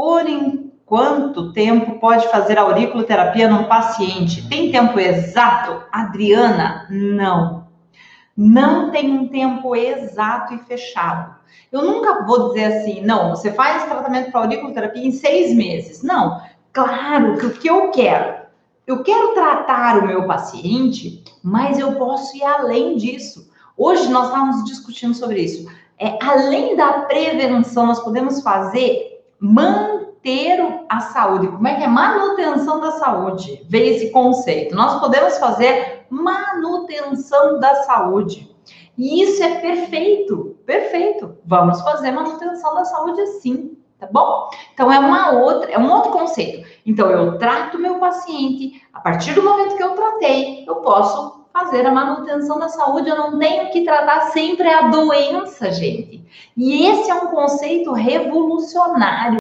por quanto tempo pode fazer auriculoterapia num paciente? Tem tempo exato? Adriana, não. Não tem um tempo exato e fechado. Eu nunca vou dizer assim, não, você faz tratamento para auriculoterapia em seis meses. Não, claro que o que eu quero, eu quero tratar o meu paciente, mas eu posso ir além disso. Hoje nós estávamos discutindo sobre isso. É, além da prevenção, nós podemos fazer manter a saúde. Como é que é manutenção da saúde? Veio esse conceito. Nós podemos fazer manutenção da saúde. E isso é perfeito, perfeito. Vamos fazer manutenção da saúde sim, tá bom? Então é uma outra, é um outro conceito. Então eu trato meu paciente, a partir do momento que eu tratei, eu posso fazer a manutenção da saúde, eu não tenho que tratar sempre a doença, gente. E esse é um conceito revolucionário.